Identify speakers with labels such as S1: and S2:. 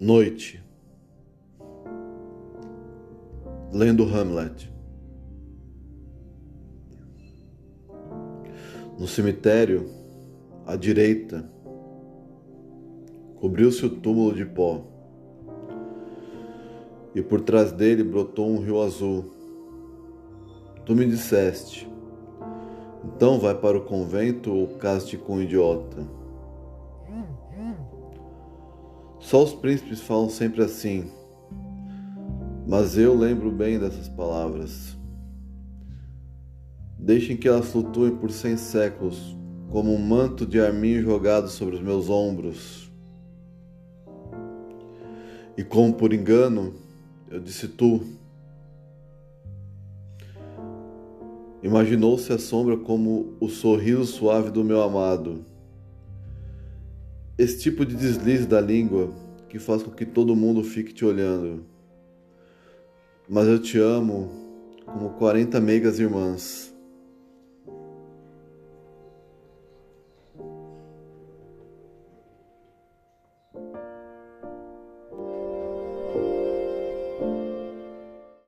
S1: Noite. Lendo Hamlet. No cemitério, à direita, cobriu-se o túmulo de pó, e por trás dele brotou um rio azul. Tu me disseste, então vai para o convento ou caste com um idiota. Só os príncipes falam sempre assim, mas eu lembro bem dessas palavras. Deixem que elas flutuem por cem séculos, como um manto de arminho jogado sobre os meus ombros. E como por engano, eu disse tu. Imaginou-se a sombra como o sorriso suave do meu amado esse tipo de deslize da língua que faz com que todo mundo fique te olhando. Mas eu te amo como 40 meigas irmãs.